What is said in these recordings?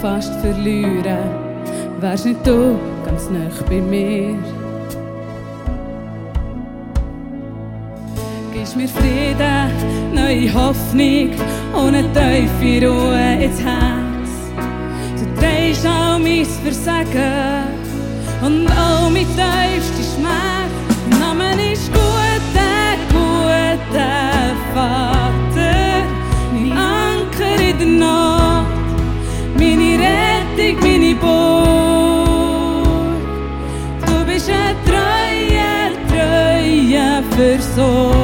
fast verlieren, wärst nicht du ganz nah bei mir. Gibst mir Frieden, neue Hoffnung und eine tiefe Ruhe ins Herz. Du trägst all mein Versagen und all mein tiefster Schmerz. Namen ist guter, guter Fall. corazón.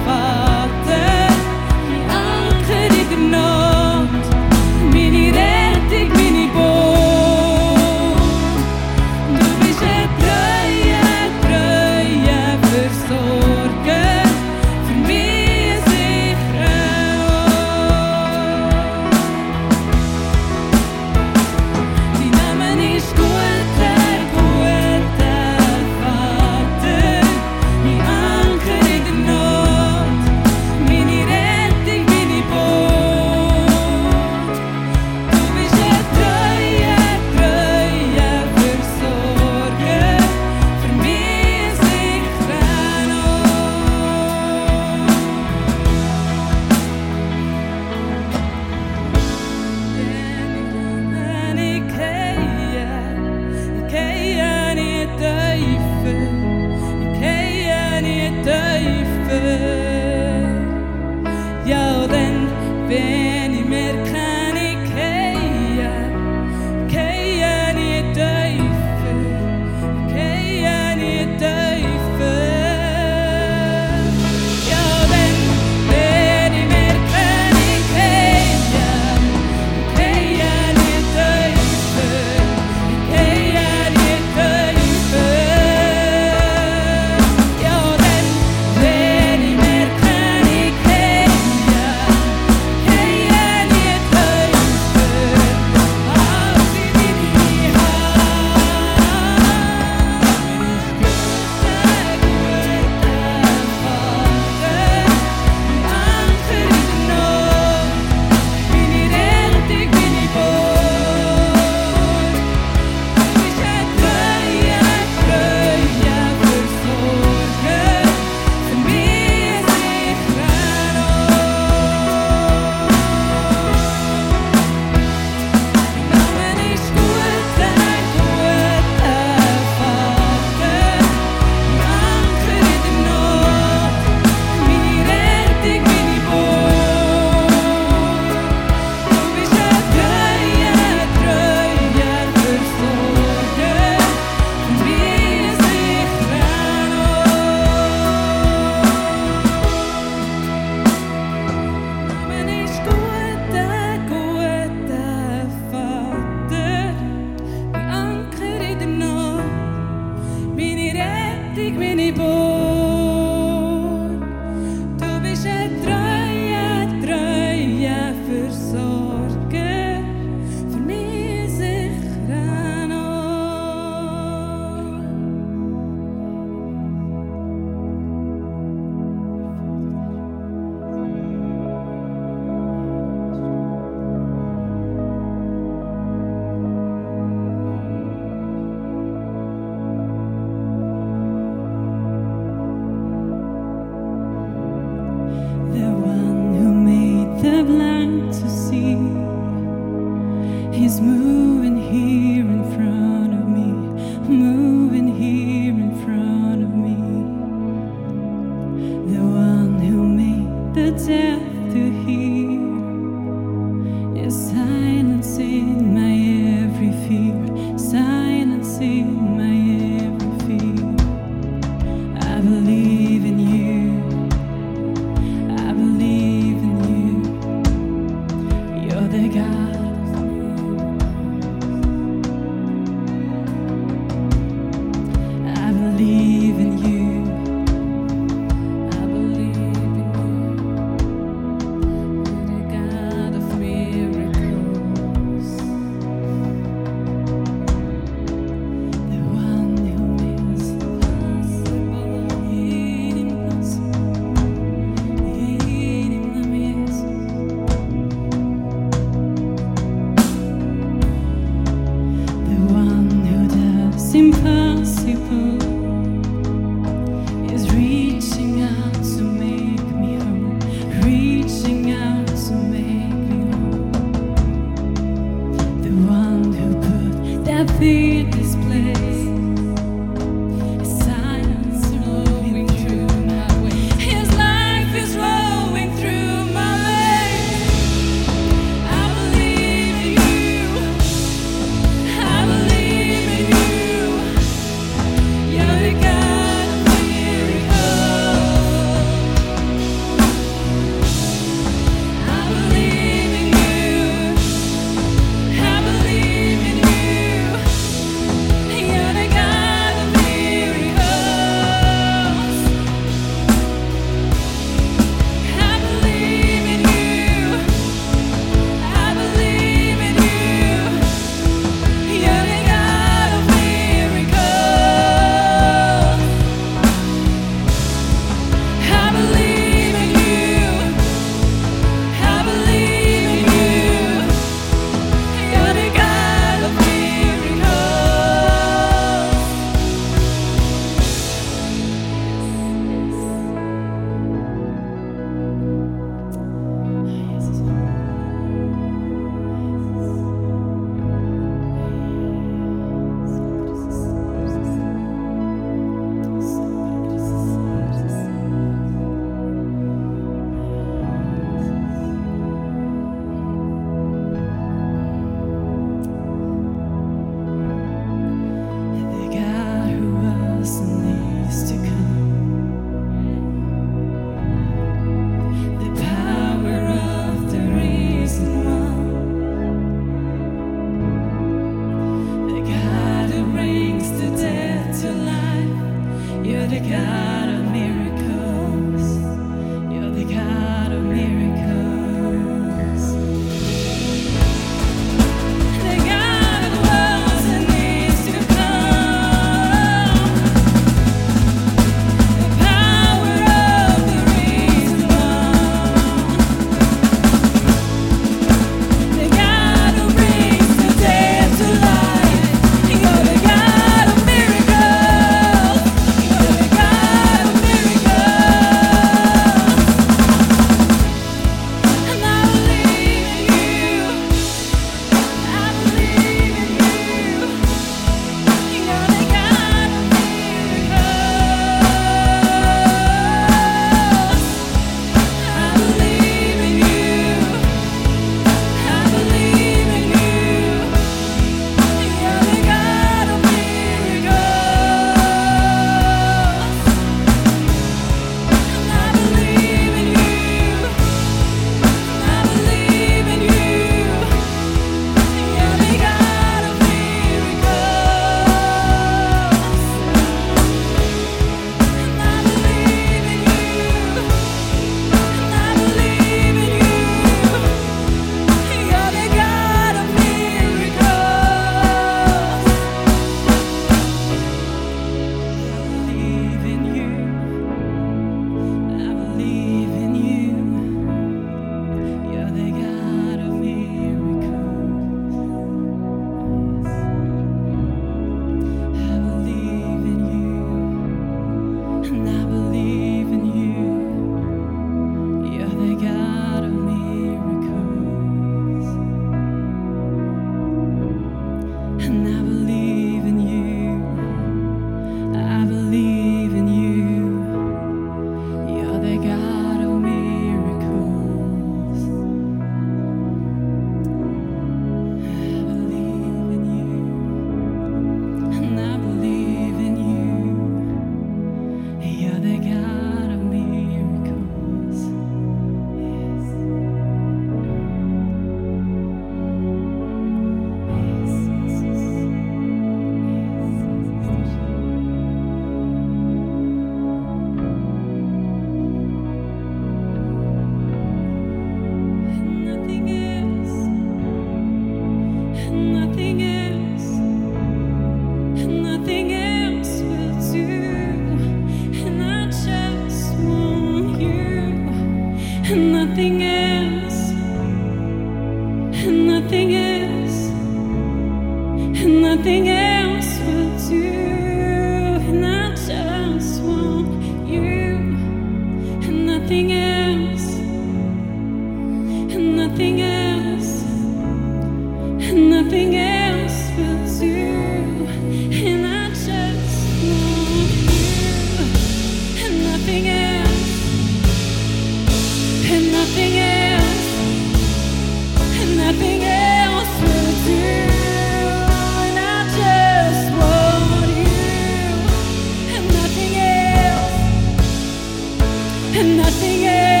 and nothing else.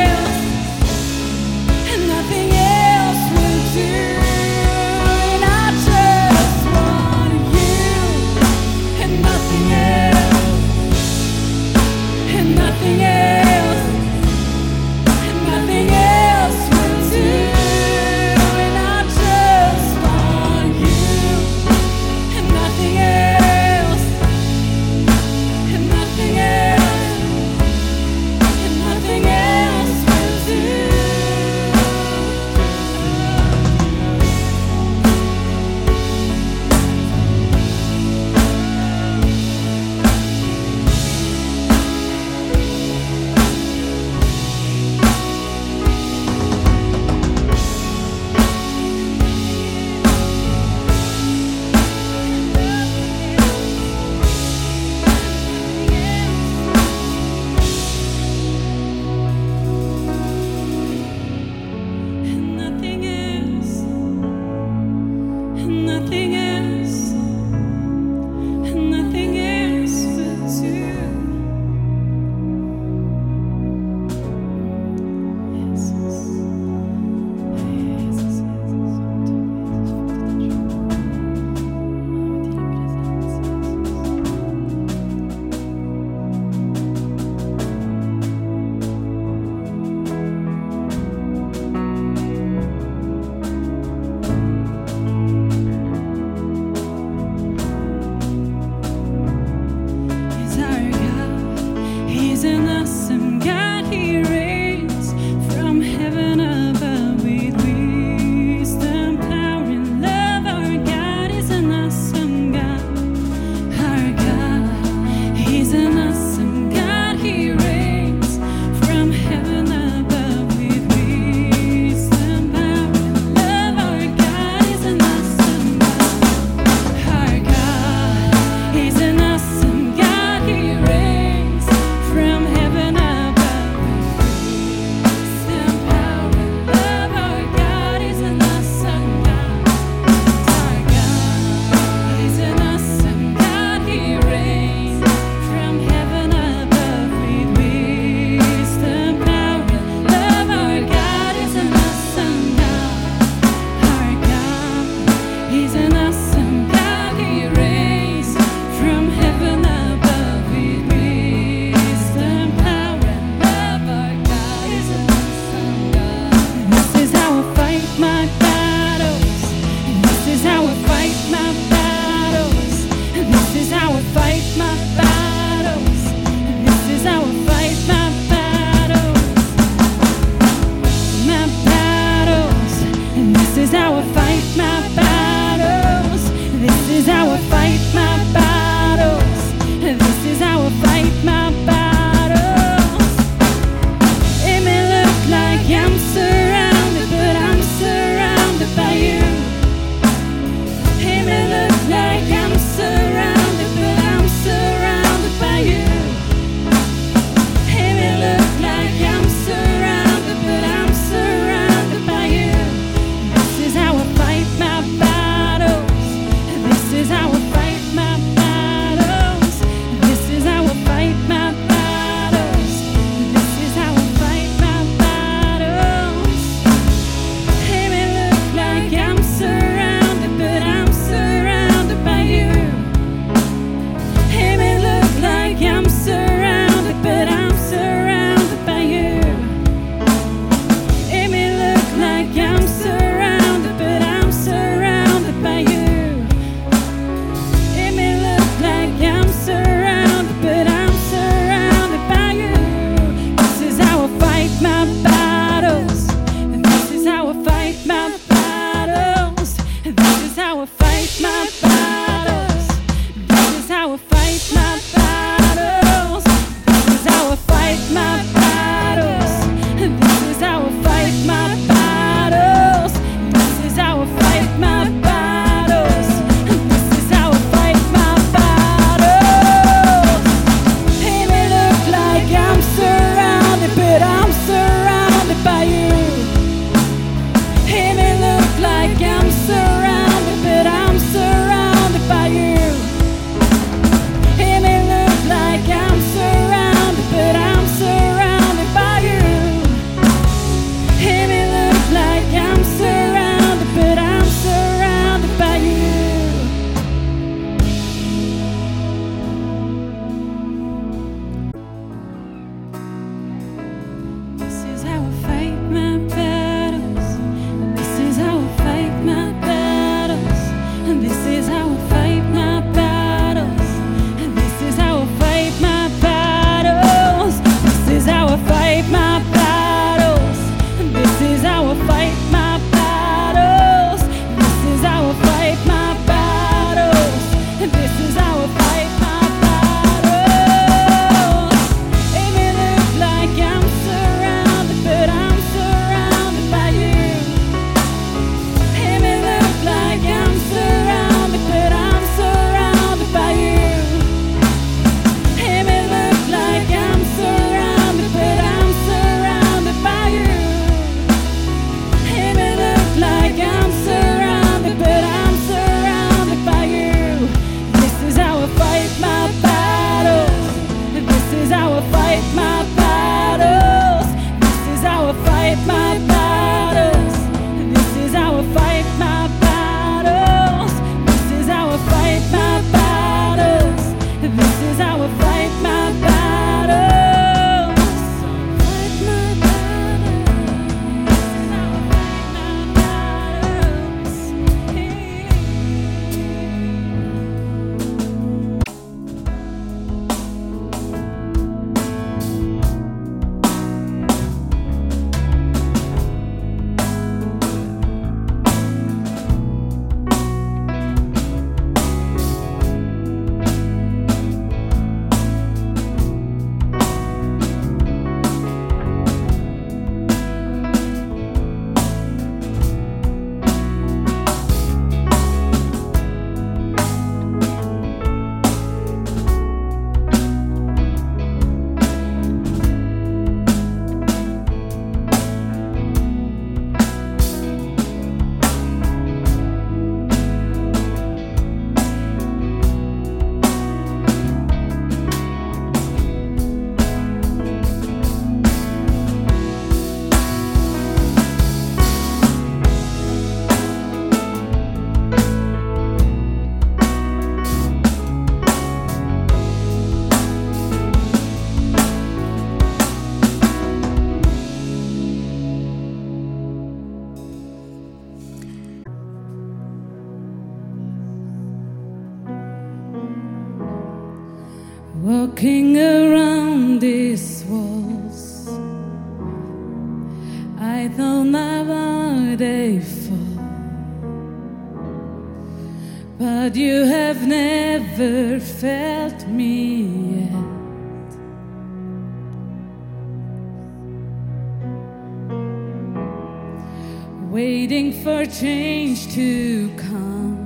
change to come,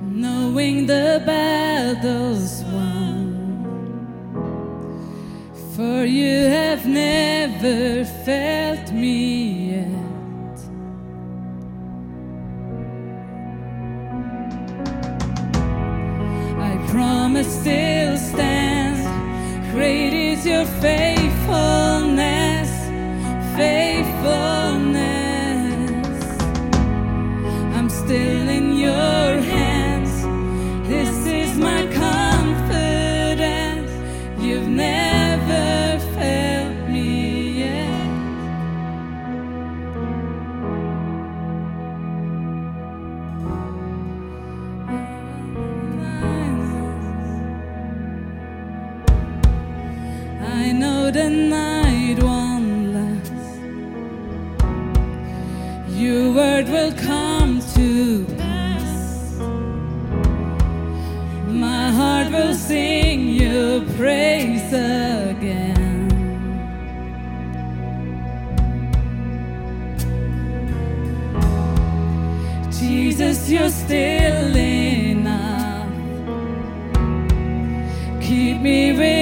knowing the battle's won. For you have never felt me yet. keep me with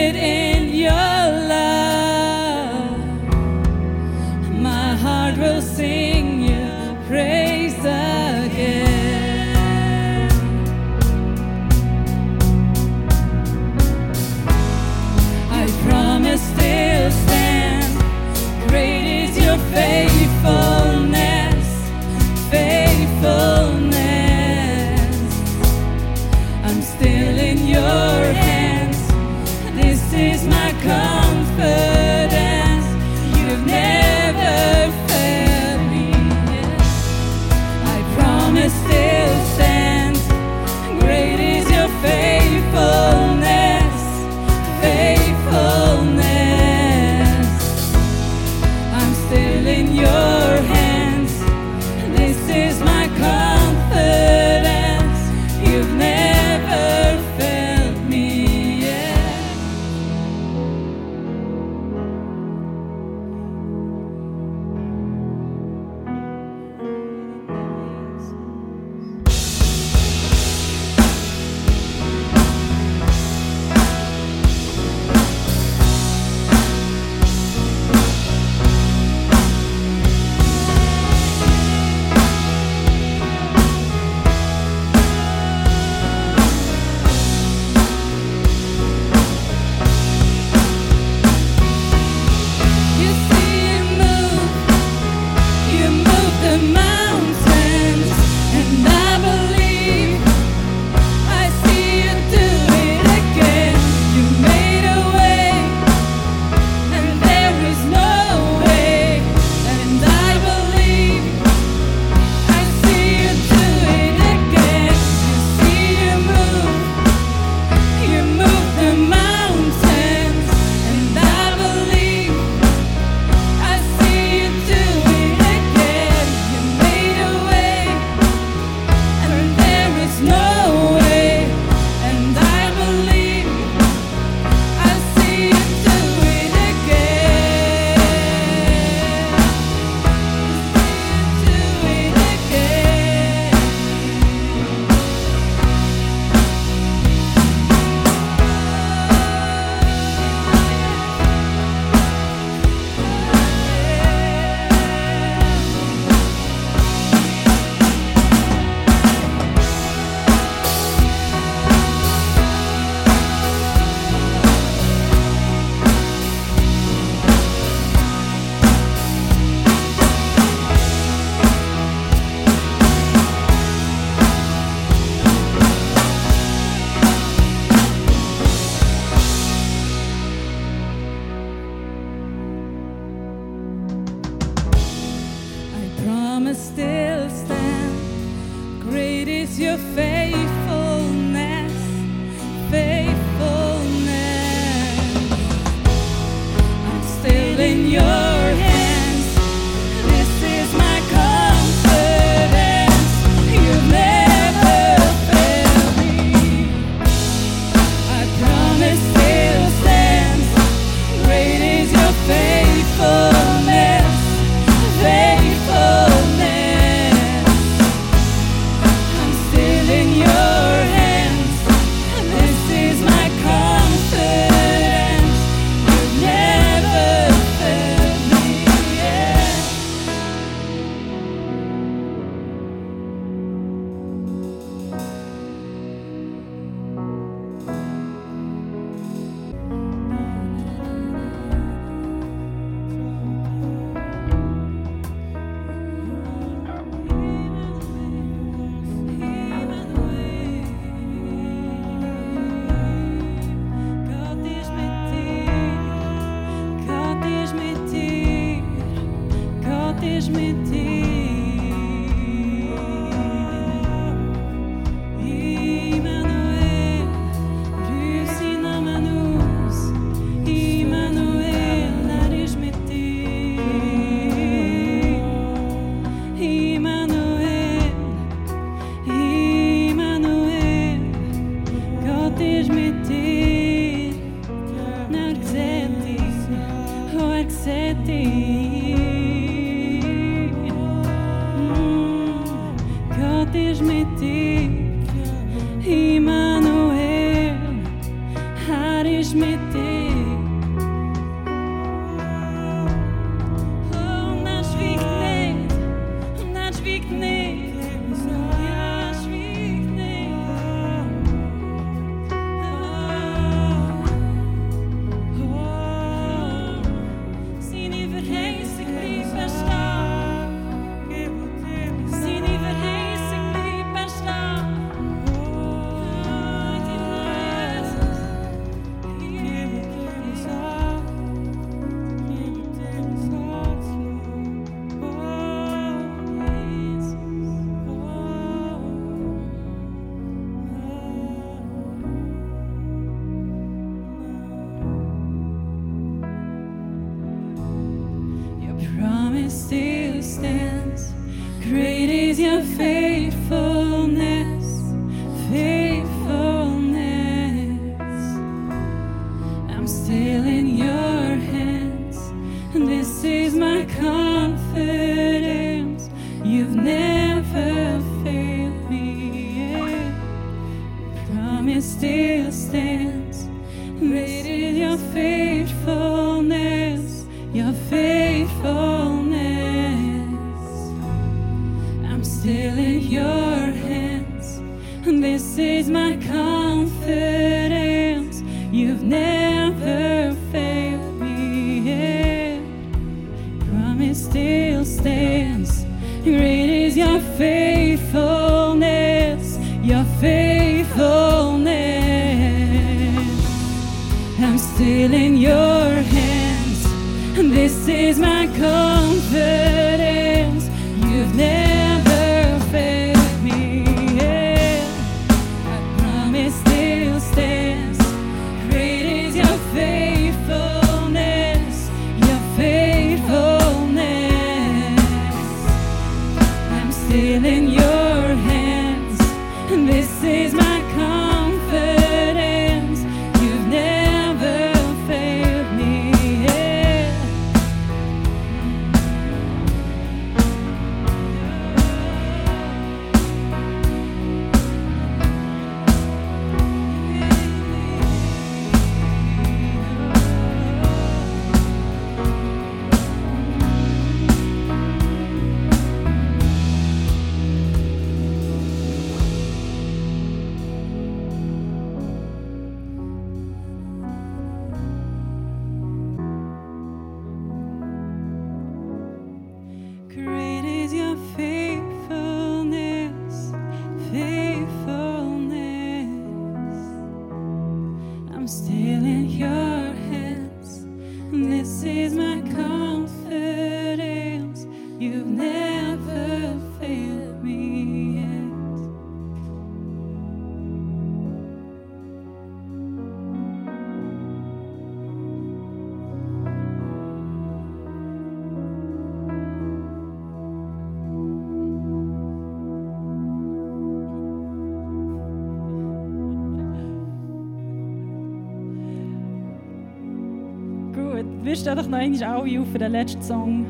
wir stehen doch noch einmal alle auf für den letzten Song.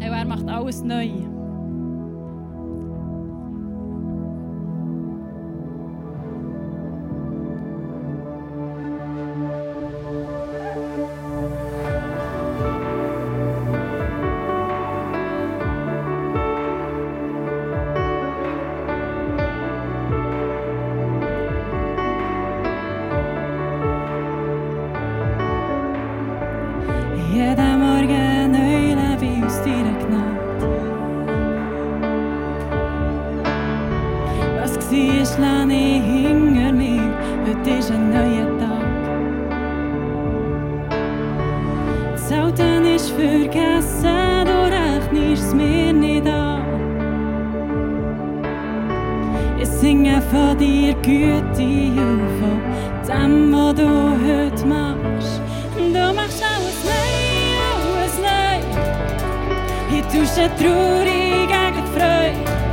er macht alles neu. Hier täuschen Traurigkeit gegen Freude.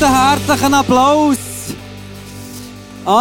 Einen herzlichen Applaus.